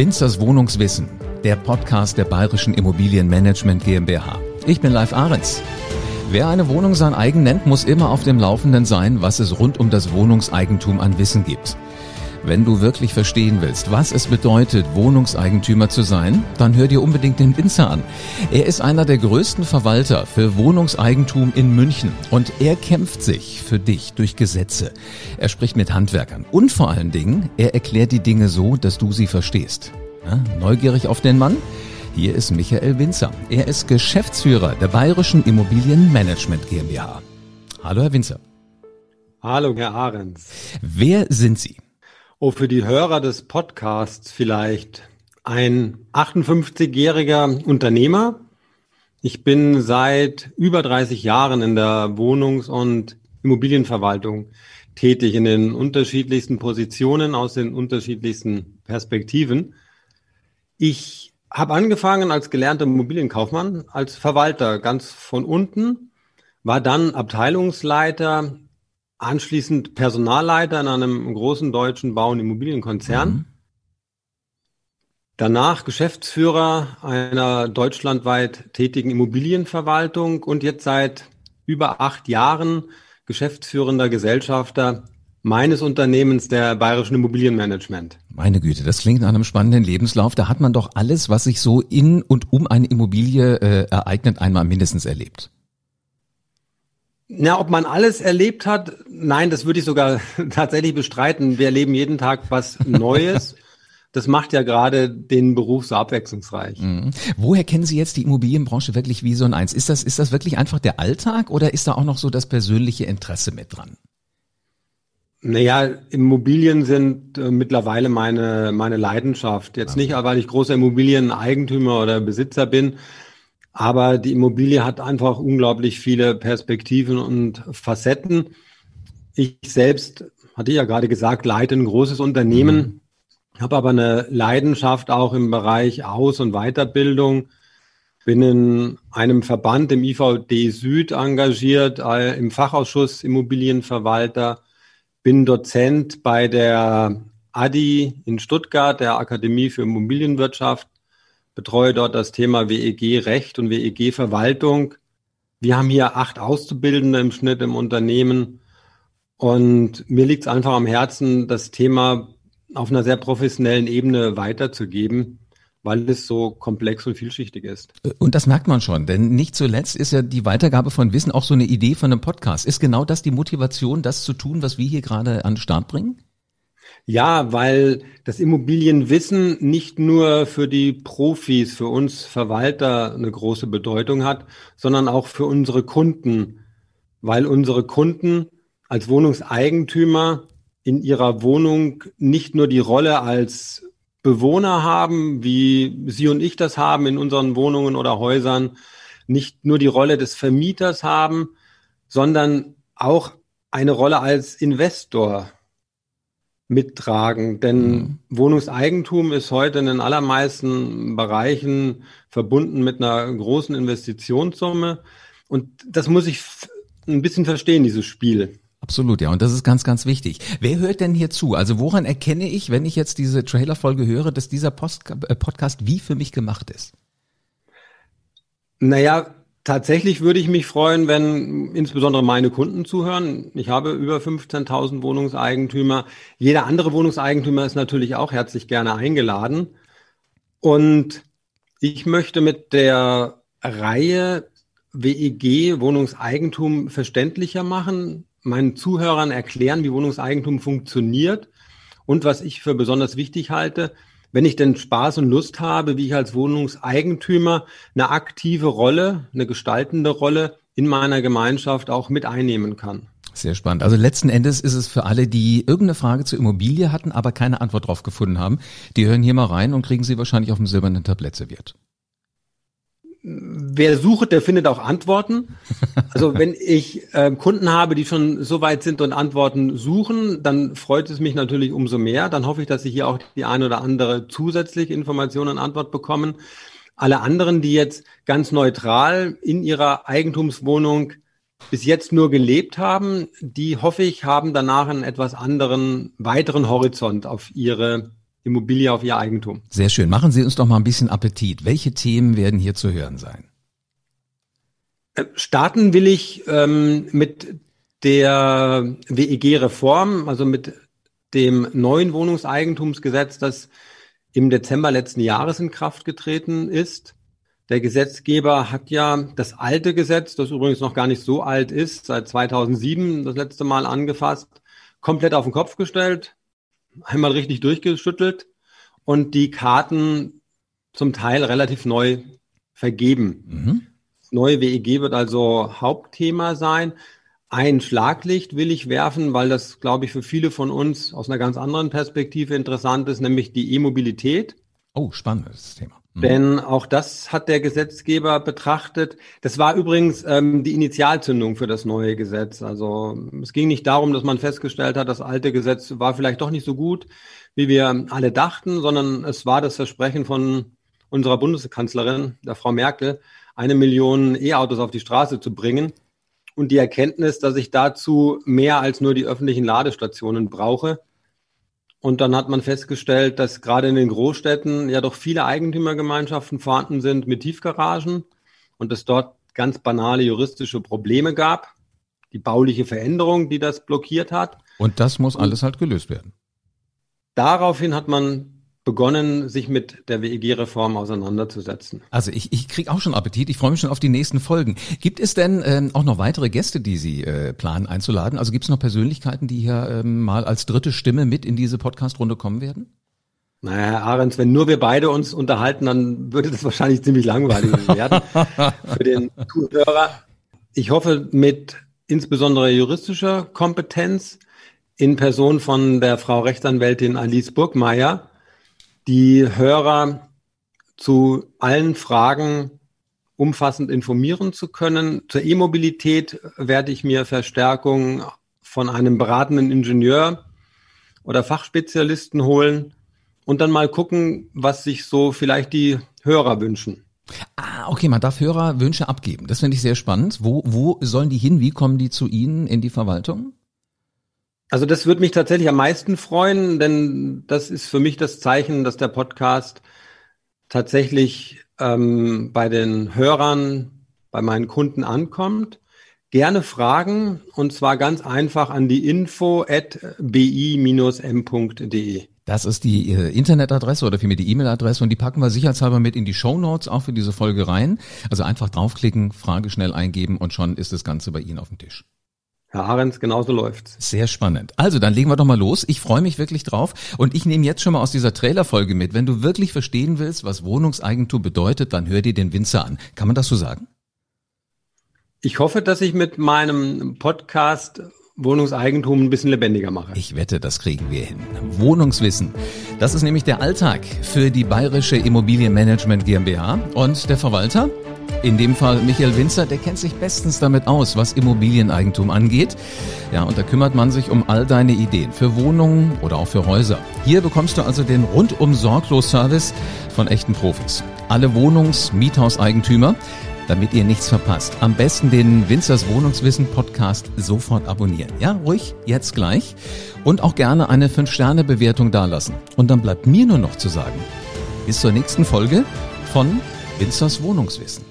Winzers Wohnungswissen, der Podcast der Bayerischen Immobilienmanagement GmbH. Ich bin Live Ahrens. Wer eine Wohnung sein eigen nennt, muss immer auf dem Laufenden sein, was es rund um das Wohnungseigentum an Wissen gibt. Wenn du wirklich verstehen willst, was es bedeutet, Wohnungseigentümer zu sein, dann hör dir unbedingt den Winzer an. Er ist einer der größten Verwalter für Wohnungseigentum in München und er kämpft sich für dich durch Gesetze. Er spricht mit Handwerkern und vor allen Dingen, er erklärt die Dinge so, dass du sie verstehst. Ja, neugierig auf den Mann? Hier ist Michael Winzer. Er ist Geschäftsführer der Bayerischen Immobilienmanagement GmbH. Hallo, Herr Winzer. Hallo, Herr Ahrens. Wer sind Sie? Oh, für die Hörer des Podcasts vielleicht ein 58-jähriger Unternehmer. Ich bin seit über 30 Jahren in der Wohnungs- und Immobilienverwaltung tätig, in den unterschiedlichsten Positionen aus den unterschiedlichsten Perspektiven. Ich habe angefangen als gelernter Immobilienkaufmann, als Verwalter ganz von unten, war dann Abteilungsleiter anschließend Personalleiter in einem großen deutschen Bau- und Immobilienkonzern. Mhm. Danach Geschäftsführer einer deutschlandweit tätigen Immobilienverwaltung und jetzt seit über acht Jahren geschäftsführender Gesellschafter meines Unternehmens der Bayerischen Immobilienmanagement. Meine Güte, das klingt nach einem spannenden Lebenslauf. Da hat man doch alles, was sich so in und um eine Immobilie äh, ereignet, einmal mindestens erlebt. Na, ob man alles erlebt hat, nein, das würde ich sogar tatsächlich bestreiten. Wir erleben jeden Tag was Neues. Das macht ja gerade den Beruf so abwechslungsreich. Mhm. Woher kennen Sie jetzt die Immobilienbranche wirklich wie so ein Eins? Ist das, ist das wirklich einfach der Alltag oder ist da auch noch so das persönliche Interesse mit dran? Naja, Immobilien sind äh, mittlerweile meine, meine Leidenschaft. Jetzt okay. nicht, weil ich großer Immobilieneigentümer oder Besitzer bin, aber die Immobilie hat einfach unglaublich viele Perspektiven und Facetten. Ich selbst, hatte ich ja gerade gesagt, leite ein großes Unternehmen, mhm. habe aber eine Leidenschaft auch im Bereich Aus- und Weiterbildung. Bin in einem Verband im IVD Süd engagiert, äh, im Fachausschuss Immobilienverwalter, bin Dozent bei der ADI in Stuttgart, der Akademie für Immobilienwirtschaft betreue dort das Thema WEG Recht und WEG Verwaltung. Wir haben hier acht Auszubildende im Schnitt im Unternehmen und mir liegt es einfach am Herzen, das Thema auf einer sehr professionellen Ebene weiterzugeben, weil es so komplex und vielschichtig ist. Und das merkt man schon, denn nicht zuletzt ist ja die Weitergabe von Wissen auch so eine Idee von einem Podcast. Ist genau das die Motivation, das zu tun, was wir hier gerade an den Start bringen? Ja, weil das Immobilienwissen nicht nur für die Profis, für uns Verwalter eine große Bedeutung hat, sondern auch für unsere Kunden, weil unsere Kunden als Wohnungseigentümer in ihrer Wohnung nicht nur die Rolle als Bewohner haben, wie Sie und ich das haben in unseren Wohnungen oder Häusern, nicht nur die Rolle des Vermieters haben, sondern auch eine Rolle als Investor mittragen. Denn mhm. Wohnungseigentum ist heute in den allermeisten Bereichen verbunden mit einer großen Investitionssumme. Und das muss ich ein bisschen verstehen, dieses Spiel. Absolut, ja. Und das ist ganz, ganz wichtig. Wer hört denn hier zu? Also woran erkenne ich, wenn ich jetzt diese Trailerfolge höre, dass dieser Post äh, Podcast wie für mich gemacht ist? Naja, Tatsächlich würde ich mich freuen, wenn insbesondere meine Kunden zuhören. Ich habe über 15.000 Wohnungseigentümer. Jeder andere Wohnungseigentümer ist natürlich auch herzlich gerne eingeladen. Und ich möchte mit der Reihe WEG Wohnungseigentum verständlicher machen, meinen Zuhörern erklären, wie Wohnungseigentum funktioniert und was ich für besonders wichtig halte, wenn ich denn Spaß und Lust habe, wie ich als Wohnungseigentümer eine aktive Rolle, eine gestaltende Rolle in meiner Gemeinschaft auch mit einnehmen kann. Sehr spannend. Also letzten Endes ist es für alle, die irgendeine Frage zur Immobilie hatten, aber keine Antwort drauf gefunden haben, die hören hier mal rein und kriegen sie wahrscheinlich auf dem silbernen Tablett serviert wer sucht, der findet auch Antworten. Also wenn ich äh, Kunden habe, die schon so weit sind und Antworten suchen, dann freut es mich natürlich umso mehr. Dann hoffe ich, dass sie hier auch die eine oder andere zusätzliche Information und Antwort bekommen. Alle anderen, die jetzt ganz neutral in ihrer Eigentumswohnung bis jetzt nur gelebt haben, die hoffe ich, haben danach einen etwas anderen, weiteren Horizont auf ihre Immobilie auf ihr Eigentum. Sehr schön. Machen Sie uns doch mal ein bisschen Appetit. Welche Themen werden hier zu hören sein? Äh, starten will ich ähm, mit der WEG-Reform, also mit dem neuen Wohnungseigentumsgesetz, das im Dezember letzten Jahres in Kraft getreten ist. Der Gesetzgeber hat ja das alte Gesetz, das übrigens noch gar nicht so alt ist, seit 2007 das letzte Mal angefasst, komplett auf den Kopf gestellt, einmal richtig durchgeschüttelt und die Karten zum Teil relativ neu vergeben. Mhm. Das neue WEG wird also Hauptthema sein. Ein Schlaglicht will ich werfen, weil das, glaube ich, für viele von uns aus einer ganz anderen Perspektive interessant ist, nämlich die E-Mobilität. Oh, spannendes Thema. Mhm. Denn auch das hat der Gesetzgeber betrachtet. Das war übrigens ähm, die Initialzündung für das neue Gesetz. Also es ging nicht darum, dass man festgestellt hat, das alte Gesetz war vielleicht doch nicht so gut, wie wir alle dachten, sondern es war das Versprechen von unserer Bundeskanzlerin, der Frau Merkel, eine Million E-Autos auf die Straße zu bringen und die Erkenntnis, dass ich dazu mehr als nur die öffentlichen Ladestationen brauche. Und dann hat man festgestellt, dass gerade in den Großstädten ja doch viele Eigentümergemeinschaften vorhanden sind mit Tiefgaragen und es dort ganz banale juristische Probleme gab. Die bauliche Veränderung, die das blockiert hat. Und das muss alles halt gelöst werden. Daraufhin hat man begonnen, sich mit der WEG-Reform auseinanderzusetzen. Also ich, ich kriege auch schon Appetit. Ich freue mich schon auf die nächsten Folgen. Gibt es denn ähm, auch noch weitere Gäste, die Sie äh, planen einzuladen? Also gibt es noch Persönlichkeiten, die hier ähm, mal als dritte Stimme mit in diese Podcast-Runde kommen werden? Naja, Herr Ahrens, wenn nur wir beide uns unterhalten, dann würde das wahrscheinlich ziemlich langweilig werden für den Zuhörer. Ich hoffe, mit insbesondere juristischer Kompetenz in Person von der Frau Rechtsanwältin Alice Burgmeier die Hörer zu allen Fragen umfassend informieren zu können. Zur E-Mobilität werde ich mir Verstärkung von einem beratenden Ingenieur oder Fachspezialisten holen und dann mal gucken, was sich so vielleicht die Hörer wünschen. Ah, okay, man darf Hörerwünsche abgeben. Das finde ich sehr spannend. Wo, wo sollen die hin? Wie kommen die zu Ihnen in die Verwaltung? Also das würde mich tatsächlich am meisten freuen, denn das ist für mich das Zeichen, dass der Podcast tatsächlich ähm, bei den Hörern, bei meinen Kunden ankommt. Gerne Fragen und zwar ganz einfach an die info at bi-m.de. Das ist die äh, Internetadresse oder vielmehr die E-Mail-Adresse und die packen wir sicherheitshalber mit in die Show Notes auch für diese Folge rein. Also einfach draufklicken, Frage schnell eingeben und schon ist das Ganze bei Ihnen auf dem Tisch. Herr Ahrens, genauso läuft's. Sehr spannend. Also, dann legen wir doch mal los. Ich freue mich wirklich drauf. Und ich nehme jetzt schon mal aus dieser Trailerfolge mit. Wenn du wirklich verstehen willst, was Wohnungseigentum bedeutet, dann hör dir den Winzer an. Kann man das so sagen? Ich hoffe, dass ich mit meinem Podcast Wohnungseigentum ein bisschen lebendiger mache. Ich wette, das kriegen wir hin. Wohnungswissen. Das ist nämlich der Alltag für die Bayerische Immobilienmanagement GmbH. Und der Verwalter? In dem Fall Michael Winzer, der kennt sich bestens damit aus, was Immobilieneigentum angeht. Ja, und da kümmert man sich um all deine Ideen für Wohnungen oder auch für Häuser. Hier bekommst du also den rundum sorglos Service von echten Profis. Alle Wohnungs-, Miethauseigentümer damit ihr nichts verpasst. Am besten den Winzers Wohnungswissen Podcast sofort abonnieren. Ja, ruhig, jetzt gleich. Und auch gerne eine 5-Sterne-Bewertung dalassen. Und dann bleibt mir nur noch zu sagen, bis zur nächsten Folge von Winzers Wohnungswissen.